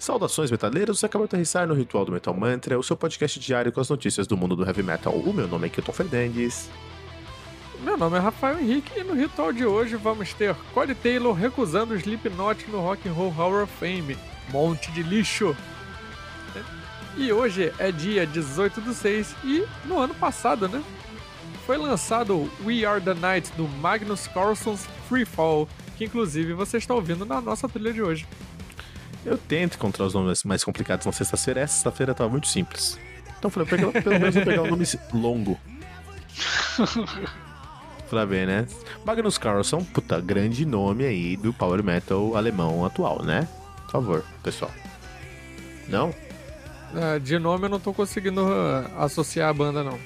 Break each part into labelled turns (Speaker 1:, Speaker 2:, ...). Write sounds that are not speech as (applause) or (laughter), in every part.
Speaker 1: Saudações metaleiros, acabou de aterrissar no Ritual do Metal Mantra, o seu podcast diário com as notícias do mundo do heavy metal. O meu nome é Kilton Fernandes.
Speaker 2: Meu nome é Rafael Henrique e no ritual de hoje vamos ter Corey Taylor recusando o Slipknot no Rock and Roll Hall of Fame. Monte de lixo! E hoje é dia 18 do 6 e no ano passado, né? Foi lançado We Are the Night do Magnus Carlson's Free Fall, que inclusive você está ouvindo na nossa trilha de hoje.
Speaker 1: Eu tento encontrar os nomes mais complicados na sexta-feira, essa sexta-feira estava muito simples. Então eu falei, pelo, pelo menos vou pegar um nome longo. (laughs) pra ver, né? Magnus Carlson, puta, grande nome aí do power metal alemão atual, né? Por favor, pessoal. Não?
Speaker 2: É, de nome eu não tô conseguindo uh, associar a banda, não.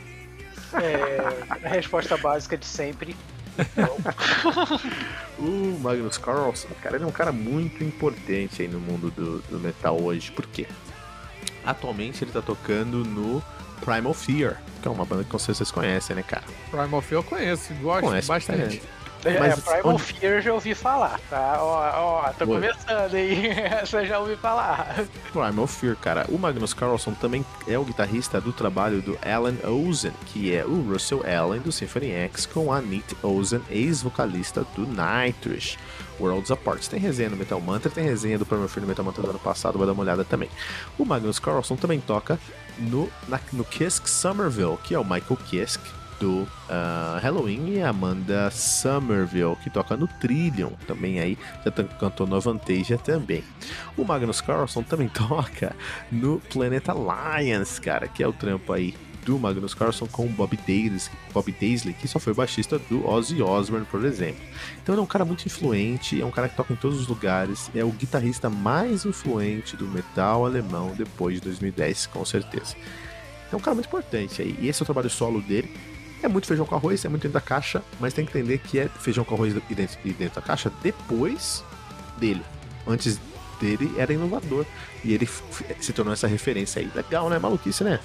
Speaker 3: É, a resposta básica de sempre. (laughs)
Speaker 1: o Magnus Carlson, cara, ele é um cara muito importante aí no mundo do, do metal hoje. Por quê? Atualmente ele tá tocando no Primal Fear, que é uma banda que vocês conhecem, né, cara?
Speaker 2: Primal Fear eu conheço, gosto Conhece bastante.
Speaker 3: É, Mas, Primal onde... Fear já ouvi falar, tá? Ó, ó, tô começando aí. (laughs) Essa já ouvi falar.
Speaker 1: Primal Fear, cara. O Magnus Carlson também é o guitarrista do trabalho do Alan Ozen, que é o Russell Allen do Symphony X, com a Nate Ozen, ex-vocalista do Nightwish. Worlds Apart. Tem resenha no Metal Mantra, tem resenha do Primal Fear no Metal Mantra do ano passado, vai dar uma olhada também. O Magnus Carlson também toca no, na, no Kisk Somerville, que é o Michael Kisk, do uh, Halloween e Amanda Somerville, que toca no Trillion, também aí, já cantou no Avantasia também. O Magnus Carlson também (laughs) toca no Planet Alliance, cara, que é o trampo aí do Magnus Carlson com o Bob Daisley, Bob Daisley, que só foi baixista do Ozzy Osbourne, por exemplo. Então ele é um cara muito influente, é um cara que toca em todos os lugares, é o guitarrista mais influente do metal alemão depois de 2010, com certeza. É um cara muito importante aí. E esse é o trabalho solo dele. É muito feijão com arroz, é muito dentro da caixa, mas tem que entender que é feijão com arroz e dentro, e dentro da caixa depois dele. Antes dele era inovador. E ele se tornou essa referência aí. Legal, né? Maluquice, né?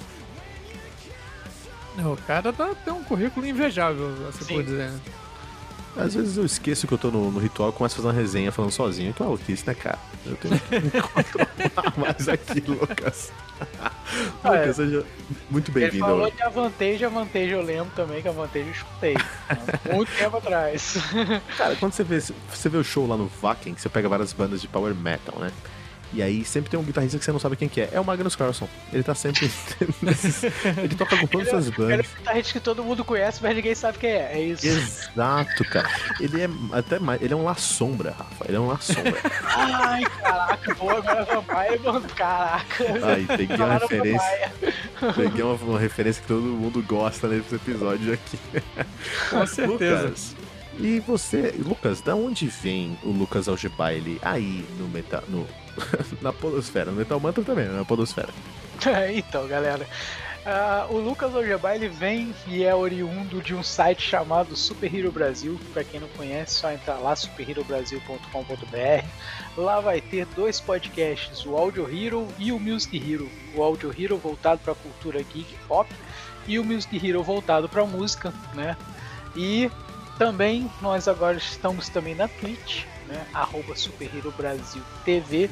Speaker 2: O cara tá, tem um currículo invejável, assim por dizer. Né?
Speaker 1: Às vezes eu esqueço que eu tô no, no ritual e começo a fazer uma resenha falando sozinho. Que maluquice, né, cara? Eu tenho que (laughs) controlar mais aqui, Lucas. (laughs) Ah, Lucas, é. seja muito bem-vindo.
Speaker 3: Ele falou de Avantage, Avantage eu lembro também que Avantage eu escutei. muito tempo atrás.
Speaker 1: Cara, (laughs) quando você vê, você vê o show lá no Vakin, você pega várias bandas de power metal, né? E aí sempre tem um guitarrista que você não sabe quem que é. É o Magnus Carlson. Ele tá sempre. (laughs) ele toca com todas as bandas. Ele é
Speaker 3: um guitarrista que todo mundo conhece, mas ninguém sabe quem é. É isso.
Speaker 1: Exato, cara. Ele é até mais. Ele é um La Sombra, Rafa. Ele é um La Sombra.
Speaker 3: Ai, caraca, boa, agora Vampire, mano. Caraca.
Speaker 1: Aí, peguei uma referência. Peguei uma, uma, referência que todo mundo gosta nesse episódio aqui.
Speaker 2: Com certeza. Lucas,
Speaker 1: e você, Lucas, da onde vem o Lucas Algebaile aí no, meta, no (laughs) na Podosfera. No Metal Mantra também, na Podosfera. (laughs)
Speaker 3: então, galera. Uh, o Lucas ele vem e é oriundo de um site chamado Super Hero Brasil. Para quem não conhece, só entrar lá superherobrasil.com.br. Lá vai ter dois podcasts, o Audio Hero e o Music Hero. O Audio Hero voltado para a cultura geek pop e o Music Hero voltado para música, né? E também nós agora estamos também na Twitch, né? Arroba Super Hero Brasil TV.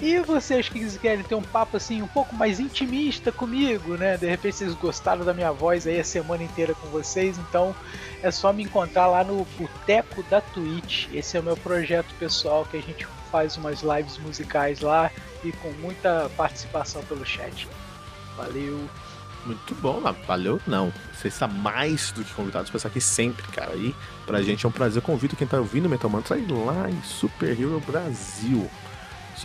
Speaker 3: E vocês que querem ter um papo assim um pouco mais intimista comigo, né? De repente vocês gostaram da minha voz aí a semana inteira com vocês, então é só me encontrar lá no Boteco da Twitch. Esse é o meu projeto pessoal que a gente faz umas lives musicais lá e com muita participação pelo chat. Valeu!
Speaker 1: Muito bom, valeu não. Você está mais do que convidado para estar aqui sempre, cara. E pra gente é um prazer. Eu convido quem tá ouvindo Metal Mantra ir lá em Super Hero Brasil.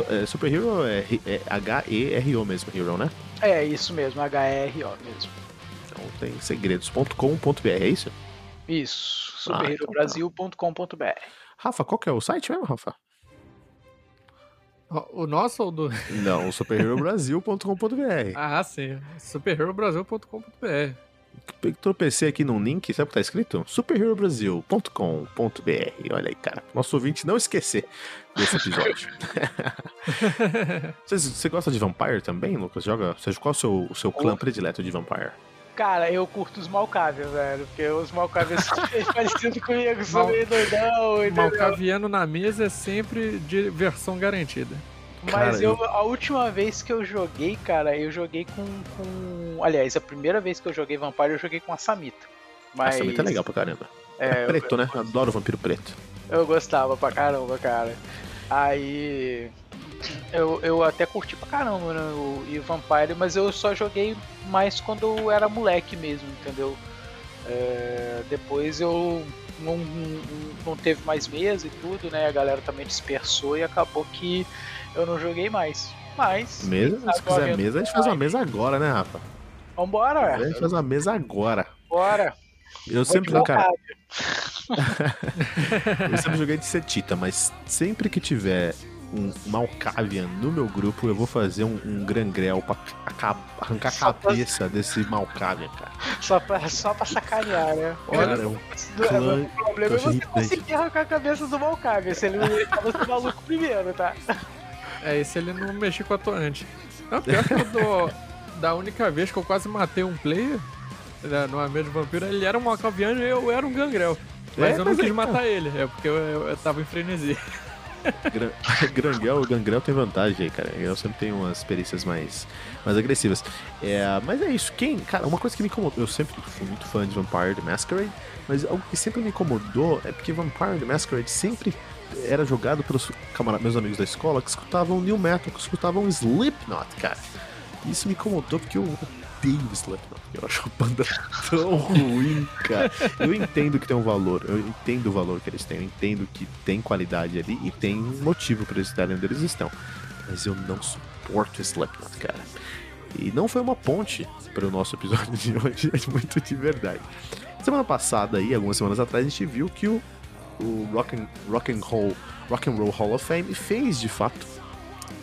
Speaker 1: É, Super Hero é, é H-E-R-O mesmo, Hero, né?
Speaker 3: É, isso mesmo, H-E-R-O mesmo.
Speaker 1: Então tem segredos.com.br, é isso?
Speaker 3: Isso, superherobrasil.com.br. Ah, então tá.
Speaker 1: Rafa, qual que é o site mesmo, Rafa?
Speaker 2: O nosso ou do. (laughs)
Speaker 1: Não, o superherobrasil.com.br.
Speaker 2: ah, sim. superherobrasil.com.br.
Speaker 1: Tropecei aqui num link, sabe o que tá escrito? superherobrasil.com.br. Olha aí, cara. Nosso ouvinte não esquecer desse episódio. (laughs) você, você, gosta de Vampire também, Lucas? Joga. Seja, qual é o seu, o seu clã predileto de Vampire?
Speaker 3: Cara, eu curto os Malkavian, velho. Porque os Malkavian são (laughs) parecidos comigo, são meio doidão.
Speaker 2: Malkaviano na mesa é sempre diversão garantida.
Speaker 3: Mas
Speaker 1: Cara,
Speaker 3: eu, a última vez que eu joguei, cara, eu joguei com, com. Aliás, a primeira vez que eu joguei Vampire, eu joguei com a Samita. Mas.
Speaker 1: Essa muito é legal pra caramba.
Speaker 3: É, eu,
Speaker 1: Preto, né? Eu adoro vampiro preto.
Speaker 3: eu gostava pra caramba, cara. Aí. Eu, eu até curti pra caramba né, o e o Vampire, mas eu só joguei mais quando eu era moleque mesmo, entendeu? É, depois eu não, não, não teve mais mesa e tudo, né? A galera também dispersou e acabou que eu não joguei mais. Mas.
Speaker 1: Mesa,
Speaker 3: sabe
Speaker 1: se quiser mesa, a gente faz uma mesa agora, né, Rafa?
Speaker 3: Vambora,
Speaker 1: A gente faz uma mesa agora.
Speaker 3: Bora.
Speaker 1: Eu
Speaker 3: Vou
Speaker 1: sempre, cara, (laughs) eu sempre joguei de setita, mas sempre que tiver um Malkavian no meu grupo, eu vou fazer um, um Grangrel pra arrancar a
Speaker 3: Só pra-
Speaker 1: cabeça desse Malkavian, cara.
Speaker 3: Só pra, só pra sacanear, né?
Speaker 1: Cara, é um
Speaker 3: Do-
Speaker 1: clã
Speaker 3: o problema é
Speaker 1: que eu
Speaker 3: você conseguir arrancar a cabeça do Malkavian, se ele tava maluco primeiro, tá?
Speaker 2: É, esse ele não mexeu com a atuante. Não, pior que eu dou, da única vez que eu quase matei um player né, numa mesa de vampiro, ele era um Malkaviano e eu era um Gangrel. Mas
Speaker 1: É,
Speaker 2: eu não
Speaker 1: mas é
Speaker 2: quis
Speaker 1: que-
Speaker 2: matar ele, é porque eu, eu, eu tava em frenesi.
Speaker 1: Gran- (laughs) Grangrel, Gangrel tem vantagem aí, cara. Eu sempre tenho umas perícias mais, mais agressivas. É, mas é isso. Quem, cara, uma coisa que me incomodou, eu sempre fui muito fã de Vampire the Masquerade, mas algo que sempre me incomodou é porque Vampire the Masquerade sempre era jogado pelos meus amigos da escola que escutavam New Metal, que escutavam Slipknot, cara. Isso me incomodou porque eu odeio Slipknot. Eu acho a banda tão ruim, cara. Eu entendo que tem um valor, eu entendo o valor que eles têm, eu entendo que tem qualidade ali e tem um motivo para eles estarem onde eles estão. Mas eu não suporto Slipknot, cara. E não foi uma ponte para o nosso episódio de hoje, (laughs) é muito de verdade. Semana passada aí, algumas semanas atrás, a gente viu que o, o Rock, and, Rock, and Roll, Rock and Roll Hall of Fame fez de fato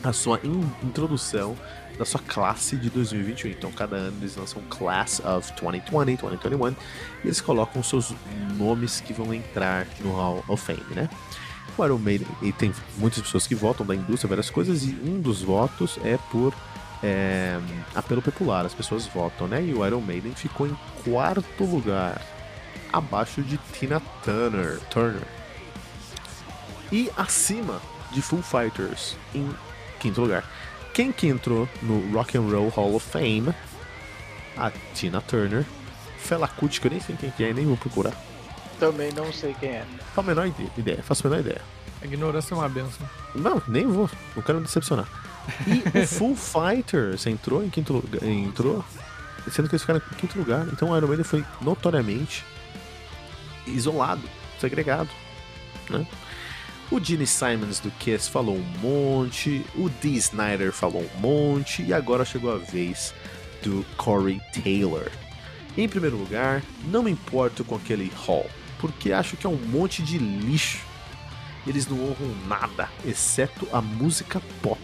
Speaker 1: a sua in- introdução da sua classe de 2021. Então, cada ano eles lançam Class of 2020, 2021, e eles colocam seus nomes que vão entrar no Hall of Fame, né? O Iron Maiden, e tem muitas pessoas que votam da indústria, várias coisas, e um dos votos é por é, apelo popular, as pessoas votam, né? E o Iron Maiden ficou em quarto lugar, abaixo de Tina Turner, Turner e acima de Foo Fighters em quinto lugar. Quem que entrou no Rock and Roll Hall of Fame? A Tina Turner, Fela Kuti, que eu nem sei quem que é, nem vou procurar.
Speaker 3: Também não sei quem é.
Speaker 1: Faço a menor ide- ideia, faço a menor ideia.
Speaker 2: A ignorância é uma benção.
Speaker 1: Não, nem vou, não quero me decepcionar. E o (laughs) Full Fighters entrou em quinto lugar, entrou, sendo que eles ficaram em quinto lugar. Então o Iron Maiden foi notoriamente isolado, segregado, né? O Gene Simons do Kiss falou um monte, o Dee Snyder falou um monte, e agora chegou a vez do Corey Taylor. Em primeiro lugar, não me importo com aquele hall, porque acho que é um monte de lixo. Eles não honram nada, exceto a música pop.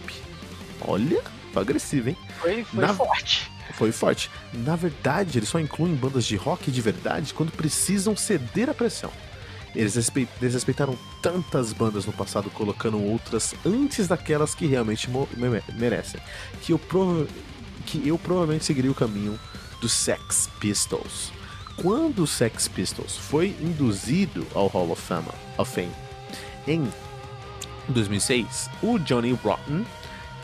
Speaker 1: Olha, foi agressivo, hein?
Speaker 3: Foi, foi
Speaker 1: Na-
Speaker 3: forte.
Speaker 1: Foi forte. Na verdade, eles só incluem bandas de rock de verdade quando precisam ceder à pressão. Eles respe- desrespeitaram tantas bandas no passado, colocando outras antes daquelas que realmente merecem. Que eu, que eu provavelmente seguiria o caminho dos Sex Pistols. Quando o Sex Pistols foi induzido ao Hall of Fame, of Fame em 2006, o Johnny Rotten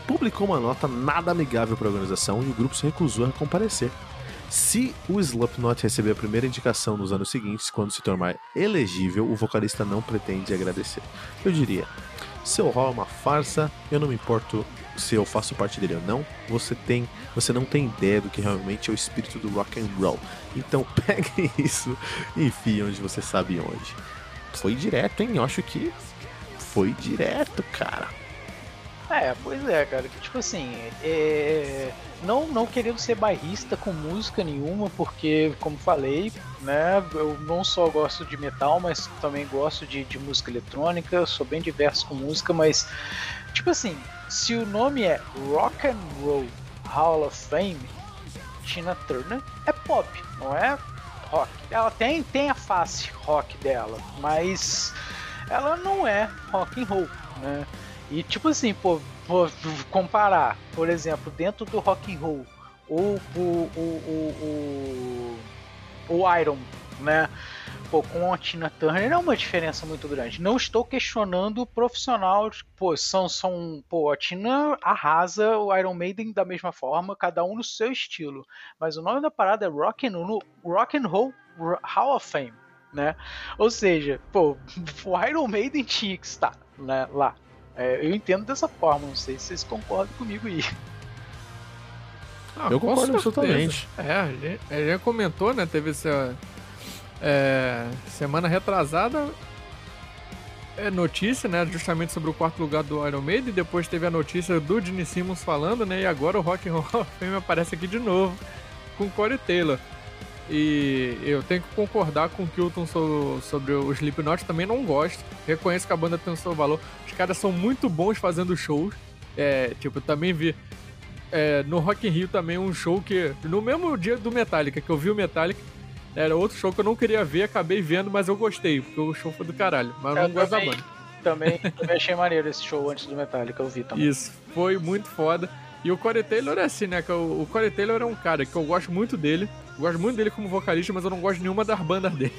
Speaker 1: publicou uma nota nada amigável para a organização e o grupo se recusou a comparecer. Se o Slipknot receber a primeira indicação nos anos seguintes, quando se tornar elegível, o vocalista não pretende agradecer. Eu diria: seu hall é uma farsa, eu não me importo se eu faço parte dele ou não. Você tem, você não tem ideia do que realmente é o espírito do rock and roll. Então (laughs) pegue isso e enfie onde você sabe onde. Foi direto, hein? Eu acho que foi direto, cara.
Speaker 3: É, pois é, cara. Tipo assim, é... não, não querendo ser bairrista com música nenhuma, porque, como falei, né, eu não só gosto de metal, mas também gosto de, de música eletrônica, sou bem diverso com música, mas, tipo assim, se o nome é Rock and Roll Hall of Fame, Tina Turner é pop, não é rock. Ela tem, tem a face rock dela, mas ela não é rock and roll, né? E tipo assim, pô, pô, comparar, por exemplo, dentro do rock and roll, o, o, o, o, o, Iron né? Pô, com a Tina Turner é uma diferença muito grande. Não estou questionando o profissional, pô, são, são, pô, a Tina arrasa o Iron Maiden da mesma forma, cada um no seu estilo. Mas o nome da parada é Rock and, Rock and Roll Hall of Fame, né? Ou seja, pô, (laughs) o Iron Maiden tinha que estar né, lá. É, eu entendo dessa forma, não sei se vocês concordam comigo aí.
Speaker 1: Ah, eu concordo absolutamente.
Speaker 2: É, ele já comentou, né? Teve essa. É, semana retrasada é notícia, né? Justamente sobre o quarto lugar do Iron Maiden. E depois teve a notícia do Gene Simmons falando, né? E agora o Rock and Roll (laughs) Fame aparece aqui de novo com Corey Taylor. E eu tenho que concordar com o Kilton sobre o Slipknot, também não gosto. Reconheço que a banda tem o seu valor. Os caras são muito bons fazendo shows. É, tipo, eu também vi é, no Rock in Rio também um show que, no mesmo dia do Metallica, que eu vi o Metallica, era outro show que eu não queria ver, acabei vendo, mas eu gostei, porque o show foi do caralho. Mas eu não gosto da banda.
Speaker 3: Também, (laughs) também achei maneiro esse show antes do Metallica, eu vi também.
Speaker 2: Isso, foi muito foda. E o Corey Taylor é assim, né? O Corey Taylor é um cara que eu gosto muito dele. Gosto muito dele como vocalista, mas eu não gosto de nenhuma das bandas dele.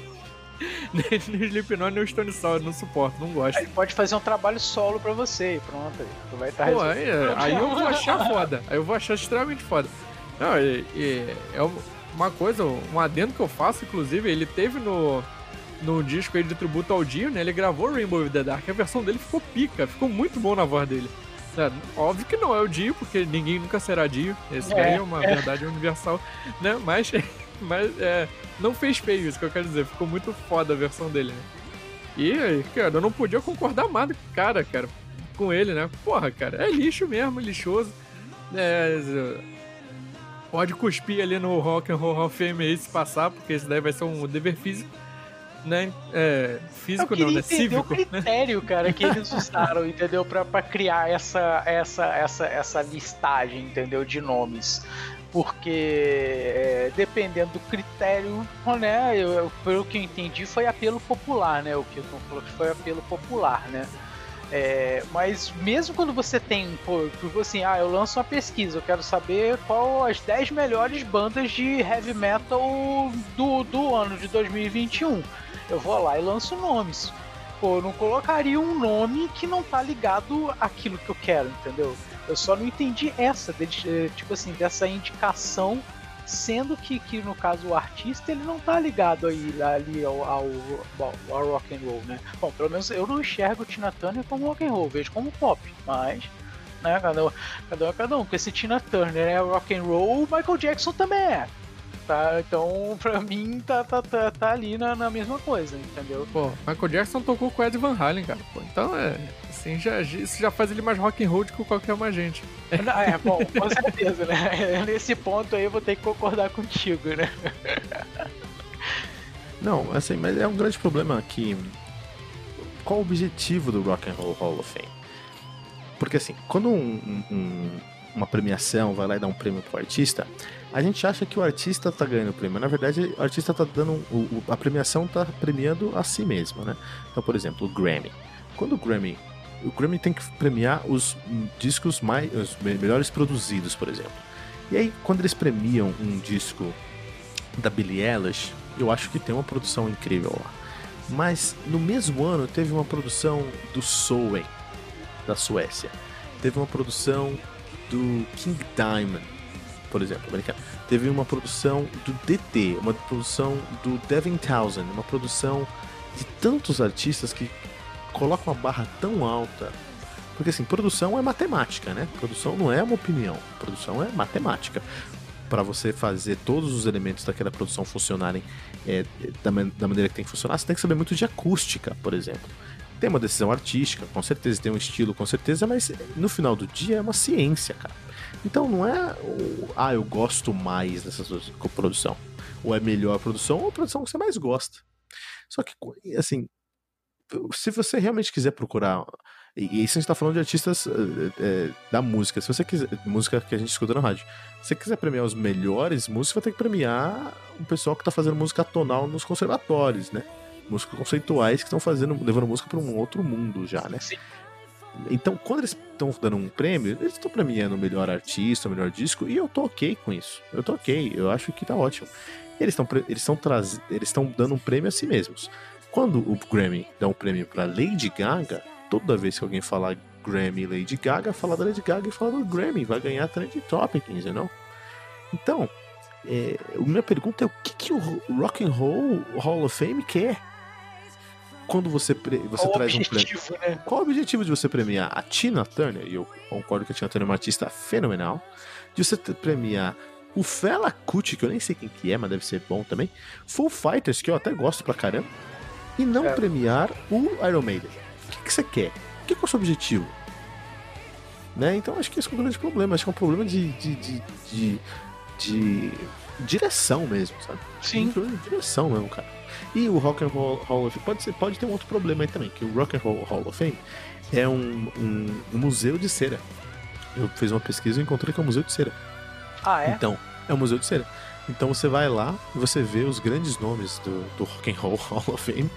Speaker 2: (laughs) nem no Slipknot, nem no Stone Sour, não suporto, não gosto.
Speaker 3: Ele pode fazer um trabalho solo pra você e pronto. Tu vai estar tá Pô,
Speaker 2: aí, aí, eu vou achar foda. Aí eu vou achar extremamente foda. Não, e, e, é uma coisa, um adendo que eu faço, inclusive, ele teve no, no disco aí de tributo ao Dio, né? Ele gravou Rainbow of the Dark. A versão dele ficou pica, ficou muito bom na voz dele. É, óbvio que não é o Dio, porque ninguém nunca será Dio. Esse é, é uma é. verdade universal, né? Mas, (laughs) mas é, não fez feio isso que eu quero dizer. Ficou muito foda a versão dele, né? E, cara, eu não podia concordar mais com o cara, cara, com ele, né? Porra, cara, é lixo mesmo, lixoso. É, pode cuspir ali no Rock and Roll Hall of Fame aí se passar, porque isso daí vai ser um dever físico né? É, físico não, né? Cívico.
Speaker 3: o né? critério, cara, que eles usaram, entendeu? Pra, pra criar essa, essa, essa, essa listagem, entendeu? De nomes. Porque é, dependendo do critério, né? Eu, eu, pelo que eu entendi, foi apelo popular, né? O que falou que foi apelo popular, né? É, mas mesmo quando você tem, pô, assim, ah, eu lanço uma pesquisa, eu quero saber qual as 10 melhores bandas de heavy metal do, do ano de 2021 eu vou lá e lanço nomes. Pô, eu não colocaria um nome que não tá ligado àquilo que eu quero, entendeu? Eu só não entendi essa, eh, tipo assim, dessa indicação, sendo que, que no caso o artista ele não tá ligado aí ali ao, ao, ao rock and roll, né? Bom, pelo menos eu não enxergo o Tina Turner como rock and roll, vejo como pop, mas né, cada, cada um é cada um, porque se Tina Turner é rock and roll, o Michael Jackson também é tá? Então, (laughs) pra mim, tá, tá, tá, tá ali na, na, mesma coisa, entendeu?
Speaker 2: Pô, Michael Jackson tocou com Ed Van Halen, cara. Pô, então é. Assim, já, isso já faz ele mais rock and roll do que qualquer uma gente. (laughs)
Speaker 3: É, bom, com certeza, né? (laughs) Nesse ponto aí eu vou ter que concordar contigo, né?
Speaker 1: Não, assim, mas é um grande problema que. Qual o objetivo do Rock and Roll Hall of Fame? Porque assim, quando um, um, uma premiação vai lá e dá um prêmio pro artista, a gente acha que o artista tá ganhando o prêmio. Na verdade, o artista tá dando. O, a premiação tá premiando a si mesmo, né? Então, por exemplo, o Grammy. Quando o Grammy. O Grammy tem que premiar os discos mais. os melhores produzidos, por exemplo. E aí, quando eles premiam um disco da Billie Eilish, eu acho que tem uma produção incrível lá. Mas no mesmo ano teve uma produção do Soen, da Suécia. Teve uma produção do King Diamond, por exemplo, americano. Teve uma produção do DT, uma produção do Devin Townsend, uma produção de tantos artistas que colocam uma barra tão alta. Porque assim, produção é matemática, né? Produção não é uma opinião, produção é matemática. Para você fazer todos os elementos daquela produção funcionarem é, da, da maneira que tem que funcionar, você tem que saber muito de acústica, por exemplo tem uma decisão artística, com certeza tem um estilo, com certeza, mas no final do dia é uma ciência, cara. Então não é o, ah, eu gosto mais dessa produção. Ou é melhor a produção ou a produção que você mais gosta. Só que, assim, se você realmente quiser procurar. E isso a gente tá falando de artistas é, da música. Se você quiser. Música que a gente escuta na rádio. Se você quiser premiar os melhores músicos, vai ter que premiar o pessoal que tá fazendo música tonal nos conservatórios, né? Músicos conceituais que estão fazendo, levando música para um outro mundo já, né? Sim. Então, quando eles estão dando um prêmio, eles estão premiando o melhor artista, o melhor disco, e eu tô ok com isso. Eu tô ok, eu acho que tá ótimo. Eles estão eles estão traz... eles estão dando um prêmio a si mesmos. Quando o Grammy dá um prêmio para Lady Gaga, toda vez que alguém falar Grammy Lady Gaga, fala da Lady Gaga e fala do Grammy, vai ganhar Trend Topics, know? Então, é, a minha pergunta é o que, que o Rock and Roll Hall of Fame quer? Quando você, você traz um prêmio. Né? Qual o objetivo de você premiar a Tina Turner? E eu concordo que a Tina Turner é uma artista fenomenal. De você premiar o Fela Kuti, que eu nem sei quem que é, mas deve ser bom também. Full Fighters, que eu até gosto pra caramba. E não é. premiar o Iron Maiden. O que, que você quer? O que, que é o seu objetivo? Né? Então acho que esse é um grande problema. Acho que é um problema de, de, de, de, de direção mesmo, sabe?
Speaker 3: Sim.
Speaker 1: De direção mesmo, cara. E o Rock and Roll Hall of Fame pode, ser, pode ter um outro problema aí também, que o Rock and Roll Hall of Fame é um, um, um museu de cera. Eu fiz uma pesquisa e encontrei que é um museu de cera.
Speaker 3: Ah, é?
Speaker 1: Então, é um museu de cera. Então você vai lá e você vê os grandes nomes do, do Rock and Roll (laughs) Hall of Fame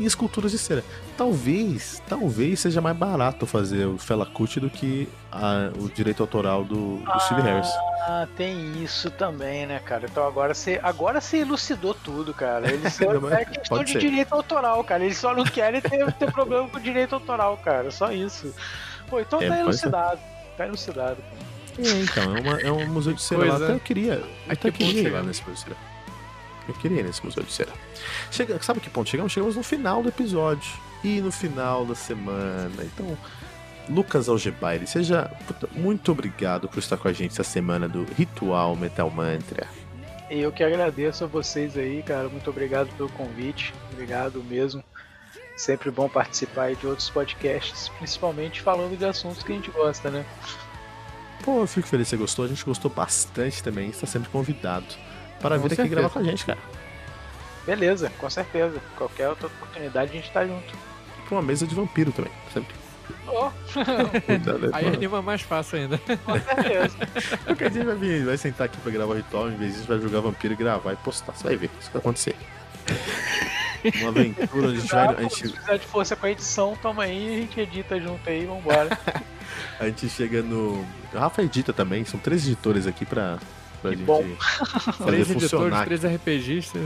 Speaker 1: em esculturas de cera. Talvez, talvez seja mais barato fazer o Fela Kuti do que a, o direito autoral do, do ah, Steve Harris.
Speaker 3: Ah, tem isso também, né, cara? Então agora você, agora você elucidou tudo, cara. Eles só, (laughs) é questão de ser. direito autoral, cara. Eles só não querem ter, ter problema com direito autoral, cara. Só isso. Pô, então é, tá elucidado. Tá elucidado, cara.
Speaker 1: É, então, é, uma, é um museu de cera lá. Até eu queria. Eu até queria ir lá nesse museu de cera. Eu queria ir nesse museu de cera. Chega, sabe que ponto chegamos? Chegamos no final do episódio. E no final da semana. Então, Lucas Algebaile, seja muito obrigado por estar com a gente essa semana do Ritual Metal Mantra.
Speaker 3: Eu que agradeço a vocês aí, cara. Muito obrigado pelo convite. Obrigado mesmo. Sempre bom participar de outros podcasts, principalmente falando de assuntos que a gente gosta, né?
Speaker 1: Pô, eu fico feliz que você gostou. A gente gostou bastante também. Está sempre convidado para vir aqui gravar com a gente, cara.
Speaker 3: Beleza, com certeza. Qualquer outra oportunidade a gente tá junto.
Speaker 1: Pra uma mesa de vampiro também, sempre.
Speaker 3: Oh. (laughs)
Speaker 2: Aí anima mais fácil ainda.
Speaker 3: Com certeza. (laughs)
Speaker 1: Qualquer dia vai vir, vai sentar aqui pra gravar o ritual, em vez disso vai jogar vampiro e gravar e postar. Você vai ver, isso vai acontecer. Uma aventura onde a gente vai. A gente... Se
Speaker 3: precisar de força com a edição, toma aí e a gente edita junto aí, vambora. (laughs)
Speaker 1: a gente chega no. O Rafa edita também, são três editores aqui pra, pra
Speaker 3: que
Speaker 1: gente
Speaker 3: bom.
Speaker 1: fazer três funcionar.
Speaker 2: Editores, três RPGistas,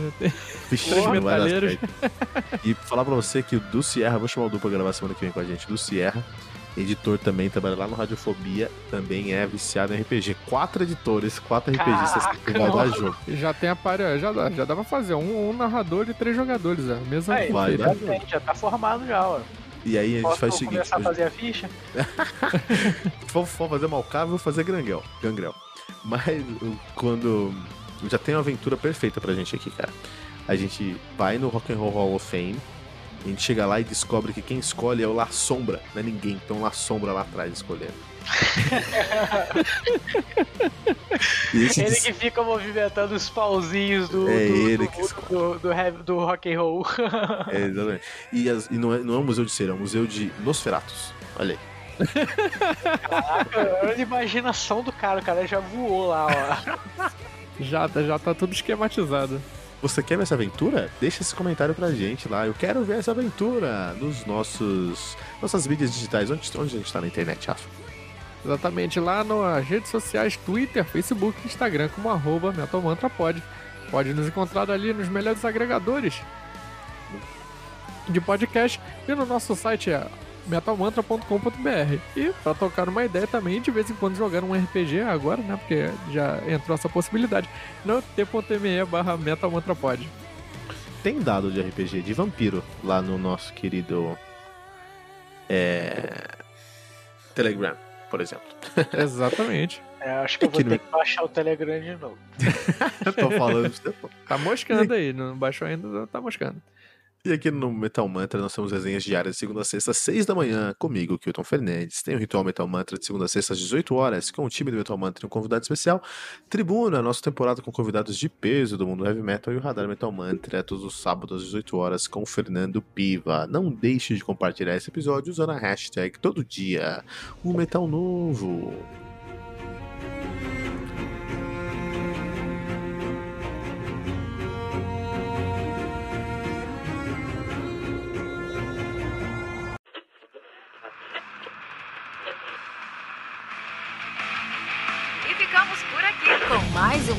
Speaker 1: Vixe, três metaleiros. E falar pra você que o do Sierra, vou chamar o Du pra gravar semana que vem com a gente, do Sierra, editor também, trabalha lá no Radiofobia, também é viciado em RPG. Quatro editores, quatro RPGistas que vai dar jogo.
Speaker 2: Já tem a parede, já dá, já dá pra fazer um, um narrador e três jogadores, é. Mesmo
Speaker 3: Aí, vai, já, tem, já tá formado já, ó.
Speaker 1: E aí a gente
Speaker 3: Posso
Speaker 1: faz o seguinte.
Speaker 3: começar a fazer a ficha? (laughs)
Speaker 1: for fazer Malcava, vou fazer Grangrel. Gangrel. Mas quando. Já tem uma aventura perfeita pra gente aqui, cara. A gente vai no Rock and Roll Hall of Fame. A gente chega lá e descobre que quem escolhe é o La Sombra, não é ninguém. Então La Sombra lá atrás escolhendo. (laughs)
Speaker 3: ele que fica movimentando os pauzinhos do,
Speaker 1: é
Speaker 3: do,
Speaker 1: ele
Speaker 3: do,
Speaker 1: que
Speaker 3: do, do, do, do, rock and roll. (laughs)
Speaker 1: É, exatamente. E, as, e não, é, não é um museu de cera, é um museu de Nosferatus. Olha aí.
Speaker 3: Caraca, olha a imaginação do cara, o cara já voou lá, ó. (laughs)
Speaker 2: Já, já tá tudo esquematizado.
Speaker 1: Você quer ver essa aventura? Deixa esse comentário pra gente lá. Eu quero ver essa aventura nos nossos nossas mídias digitais. Onde, onde a gente tá na internet, Rafa?
Speaker 2: Exatamente, lá nas redes sociais, Twitter, Facebook Instagram, como arroba MetalMantraPod. Pode nos encontrar ali nos melhores agregadores de podcast e no nosso site é metalmantra.com.br. E para tocar uma ideia também, de vez em quando jogar um RPG agora, né? Porque já entrou essa possibilidade. No t.me barra metalmantrapod.
Speaker 1: Tem dado de RPG de vampiro lá no nosso querido é... Telegram, por exemplo. (laughs)
Speaker 2: Exatamente.
Speaker 3: É, acho que eu vou ter que baixar o Telegram de novo. (laughs)
Speaker 1: Tô falando isso depois.
Speaker 2: Tá moscando aí, não baixou ainda, tá moscando.
Speaker 1: E aqui no Metal Mantra nós temos resenhas diárias de segunda a sexta, às 6 da manhã, comigo, Kilton Fernandes. Tem o Ritual Metal Mantra de segunda a sexta, às 18 horas, com o time do Metal Mantra e um convidado especial. Tribuna, nossa temporada com convidados de peso do mundo heavy metal e o Radar Metal Mantra, todos os sábados às 18 horas, com o Fernando Piva. Não deixe de compartilhar esse episódio usando a hashtag todo dia, um metal novo.